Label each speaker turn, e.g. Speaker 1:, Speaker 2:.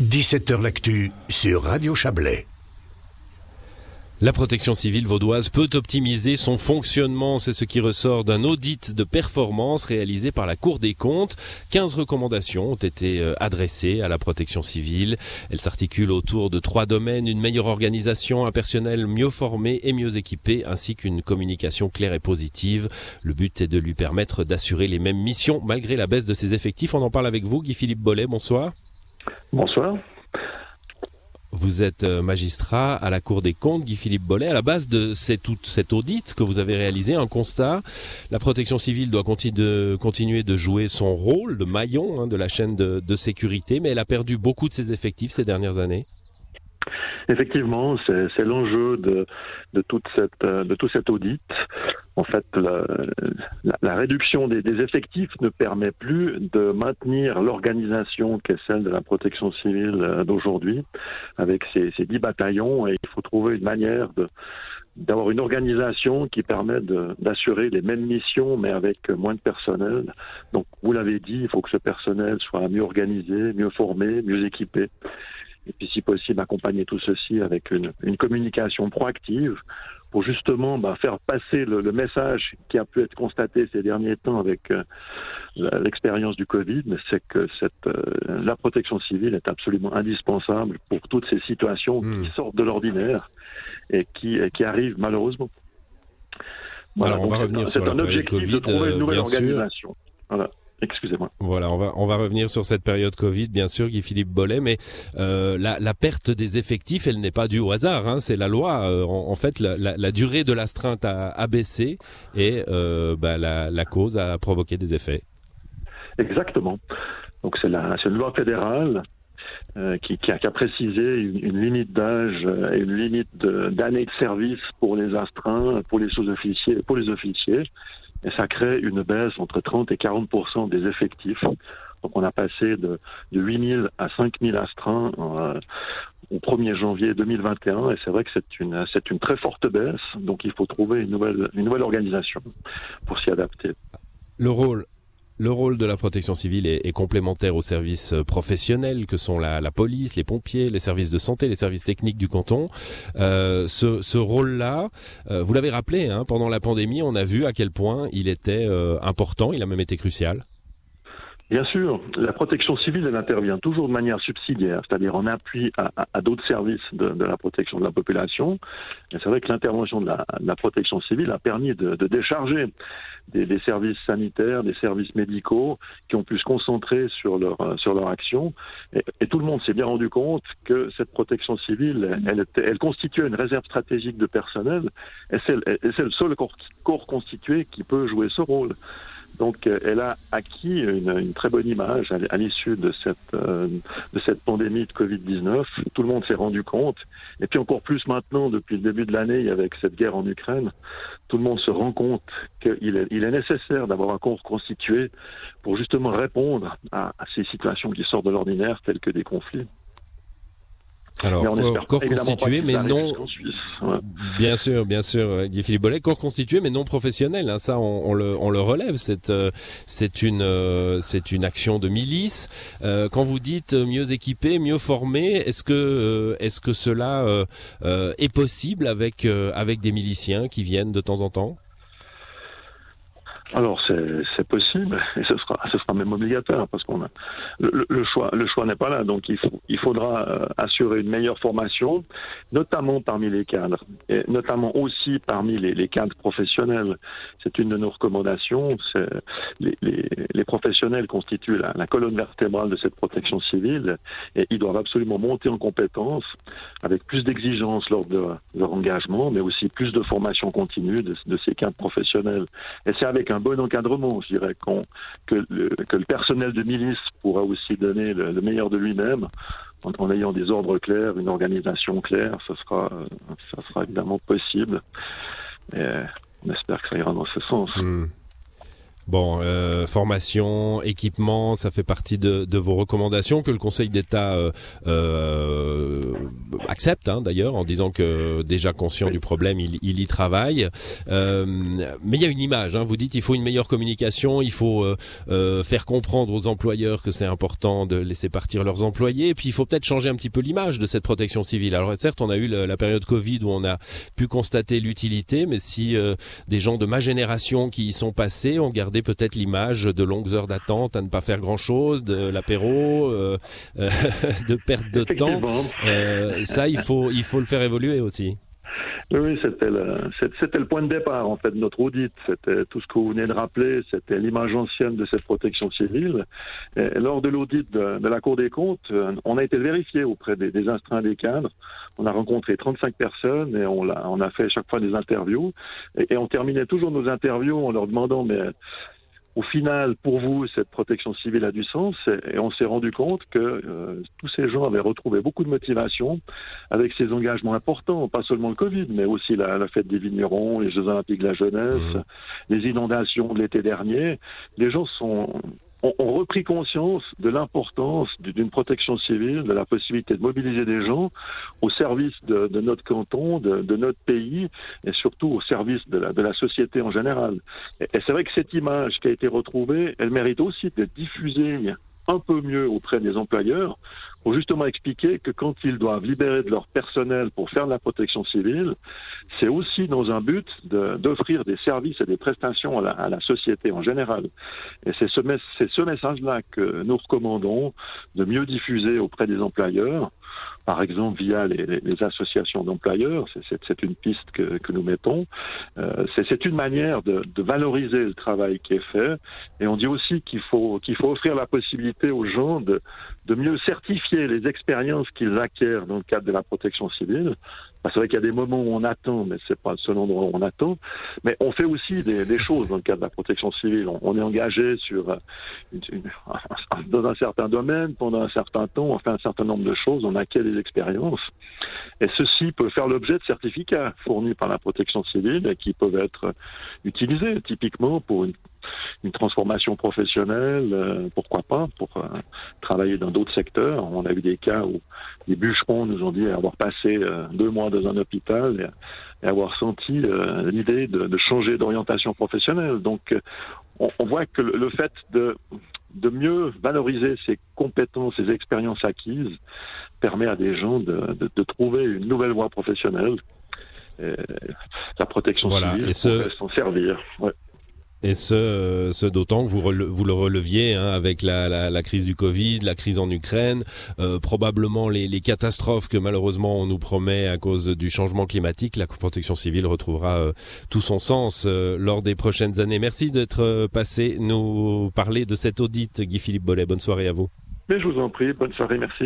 Speaker 1: 17h L'actu sur Radio Chablais.
Speaker 2: La protection civile vaudoise peut optimiser son fonctionnement, c'est ce qui ressort d'un audit de performance réalisé par la Cour des comptes. 15 recommandations ont été euh, adressées à la protection civile. Elles s'articulent autour de trois domaines, une meilleure organisation, un personnel mieux formé et mieux équipé, ainsi qu'une communication claire et positive. Le but est de lui permettre d'assurer les mêmes missions malgré la baisse de ses effectifs. On en parle avec vous, Guy-Philippe Bollet, bonsoir.
Speaker 3: Bonsoir.
Speaker 2: Vous êtes euh, magistrat à la Cour des comptes, Guy-Philippe Bollet. À la base de cet, cet audit que vous avez réalisé, un constat, la protection civile doit continuer de jouer son rôle de maillon hein, de la chaîne de sécurité, mais elle a perdu beaucoup de ses effectifs ces dernières années.
Speaker 3: Effectivement, c'est l'enjeu de, de, toute cette, de tout cet audit. En fait, la, la, réduction des, des, effectifs ne permet plus de maintenir l'organisation qu'est celle de la protection civile d'aujourd'hui, avec ces, ces dix bataillons, et il faut trouver une manière d'avoir une organisation qui permet d'assurer les mêmes missions mais avec moins de personnel. Donc, vous l'avez dit, il faut que ce personnel soit mieux organisé, mieux formé, mieux équipé et puis si possible accompagner tout ceci avec une, une communication proactive pour justement bah, faire passer le, le, message qui a pu être constaté ces derniers temps avec euh, l'expérience du Covid, c'est que cette, euh, la protection civile est absolument indispensable pour toutes ces situations qui hmm. sortent de l'ordinaire et qui, et qui arrivent malheureusement.
Speaker 2: Voilà, Alors on va revenir sur la un objectif COVID, de trouver une nouvelle organisation.
Speaker 3: Voilà. Excusez-moi.
Speaker 2: Voilà, on va on va revenir sur cette période Covid, bien sûr, Guy Philippe Bollet, mais euh, la, la, perte des effectifs, elle n'est pas due au hasard, hein, c'est la loi. Euh, en, fait, la, la, la durée de l'astreinte a, a, baissé et euh, bah, la, la cause a provoqué des effets.
Speaker 3: Exactement. Donc c'est la c'est une loi fédérale euh, qui, qui, a, qui, a, précisé une, une limite d'âge et une limite d'années de, de, service pour les astreints, pour les sous-officiers, pour les officiers et ça crée une baisse entre 30 et 40 des effectifs. Donc on a passé de, de 8 000 à 5 000 astreints euh, au 1er janvier 2021 et c'est vrai que c'est une, c'est une très forte baisse, donc il faut trouver une nouvelle, une nouvelle organisation pour s'y adapter.
Speaker 2: Le rôle le rôle de la protection civile est, complémentaire aux services euh, professionnels que sont la, police, les pompiers, les services de santé, les services techniques du canton. Euh, ce, rôle-là, euh, vous l'avez rappelé, hein, pendant la pandémie, on a vu à quel point il était important, il a même été crucial.
Speaker 3: Bien sûr, la protection civile, elle intervient toujours de manière subsidiaire, c'est-à-dire en appui à, à, à d'autres services de, de, la protection de la population. C'est vrai que l'intervention de de la, protection civile a permis de, de décharger des, des, services sanitaires, des services médicaux qui ont pu se concentrer sur leur, sur leur action. Et, et tout le monde s'est bien rendu compte que cette protection civile, elle, elle constituait une réserve stratégique de personnel et c'est le seul corps, corps constitué qui peut jouer ce rôle. Donc, euh, elle a acquis une, très bonne image à, l'issue de cette, euh, de cette pandémie de Covid-19. Tout le monde s'est rendu compte. Et puis encore plus maintenant, depuis le début de l'année, avec cette guerre en Ukraine, tout le monde se rend compte qu'il est, nécessaire d'avoir un corps constitué pour justement répondre à ces situations qui sortent de l'ordinaire, telles que des conflits.
Speaker 2: Alors, corps, corps constitué, mais non. Ouais. Bien sûr, bien sûr, Guy Philippe Bollet, corps constitué, mais non professionnel. Hein, ça, on, on, le, on le relève. C'est, euh, c'est une, euh, c'est une action de milice. Euh, quand vous dites mieux équipé, mieux formé, est-ce que, euh, est-ce que cela euh, est possible avec, avec des miliciens qui viennent de temps en temps?
Speaker 3: Alors c'est possible et ce sera ce sera même obligatoire parce qu'on a le, choix le choix n'est pas là. Donc il faut il faudra euh, assurer une meilleure formation notamment parmi les cadres et notamment aussi parmi les, les cadres professionnels. C'est une de nos recommandations. Les, les, les, professionnels constituent la, la, colonne vertébrale de cette protection civile et ils doivent absolument monter en compétences avec plus d'exigences lors de leur engagement mais aussi plus de formation continue de, de ces cadres professionnels. Et c'est avec un bon encadrement, je dirais, qu que, le, que le personnel de milice pourra aussi donner le, le meilleur de lui-même en, ayant des ordres clairs, une organisation claire, ce sera, ça sera évidemment possible. Et on espère que ça ira dans ce sens.
Speaker 2: Mmh. Bon, euh, formation, équipement, ça fait partie de, de, vos recommandations que le Conseil d'État euh, euh, accepte hein, d'ailleurs en disant que déjà conscient du problème, il, il y travaille. Euh, mais il y a une image. Hein, vous dites il faut une meilleure communication, il faut euh, faire comprendre aux employeurs que c'est important de laisser partir leurs employés. Et puis il faut peut-être changer un petit peu l'image de cette protection civile. Alors certes, on a eu la période Covid où on a pu constater l'utilité, mais si des gens de ma génération qui y sont passés ont gardé peut-être l'image de longues heures d'attente à ne pas faire grand-chose, de l'apéro, euh, euh de perte de temps. Euh, ça, il faut, il faut le faire évoluer aussi.
Speaker 3: Oui, c'était le, c'était le point de départ en fait de notre audit. C'était tout ce que vous venez de rappeler. C'était l'image ancienne de cette protection civile. Et lors de l'audit de, la Cour des comptes, on a été vérifié auprès des, des instruments des cadres. On a rencontré 35 personnes et on a, on a fait chaque fois des interviews. Et, et on terminait toujours nos interviews en leur demandant mais au final, pour vous, cette protection civile a du sens et on s'est rendu compte que euh, tous ces gens avaient retrouvé beaucoup de motivation avec ces engagements importants, pas seulement le Covid, mais aussi la, la fête des vignerons, les Jeux olympiques de la jeunesse, mmh. les inondations de l'été dernier. Les gens sont ont, ont repris conscience de l'importance d'une protection civile, de la possibilité de mobiliser des gens au service de, de notre canton, de, de, notre pays et surtout au service de la, de la société en général. Et, et c'est vrai que cette image qui a été retrouvée, elle mérite aussi d'être diffusée un peu mieux auprès des employeurs pour justement expliquer que quand ils doivent libérer de leur personnel pour faire de la protection civile, c'est aussi dans un but d'offrir des services et des prestations à la, société en général. Et c'est ce, message-là que nous recommandons de mieux diffuser auprès des employeurs par exemple via les, associations d'employeurs. C'est une piste que, que nous mettons. Euh, c'est une manière de, de, valoriser le travail qui est fait. Et on dit aussi qu'il faut, qu'il faut offrir la possibilité aux gens de, de mieux certifier les expériences qu'ils acquièrent dans le cadre de la protection civile. C'est vrai qu'il y a des moments où on attend, mais c'est pas le seul endroit où on attend. Mais on fait aussi des, choses dans le cadre de la protection civile. On, est engagé sur une, une, dans un certain domaine pendant un certain temps. On fait un certain nombre de choses. On acquiert des expériences. Et ceci peut faire l'objet de certificats fournis par la protection civile et qui peuvent être utilisés typiquement pour une une transformation professionnelle, euh, pourquoi pas, pour euh, travailler dans d'autres secteurs. On a eu des cas où les bûcherons nous ont dit avoir passé euh, deux mois dans un hôpital et, et avoir senti l'idée de, de, changer d'orientation professionnelle. Donc, on, on, voit que le, le fait de, de mieux valoriser ces compétences, ces expériences acquises, permet à des gens de, de, de trouver une nouvelle voie professionnelle. La protection
Speaker 2: voilà,
Speaker 3: civile
Speaker 2: et ce...
Speaker 3: s'en servir. Ouais.
Speaker 2: Et ce, ce d'autant que vous, vous le releviez hein, avec la, la, la, crise du Covid, la crise en Ukraine, euh, probablement les, les, catastrophes que malheureusement on nous promet à cause du changement climatique. La protection civile retrouvera euh, tout son sens euh, lors des prochaines années. Merci d'être euh, passé nous parler de cet audit, Guy-Philippe Bollet. Bonne soirée à vous.
Speaker 3: Mais je vous en prie, bonne soirée, merci.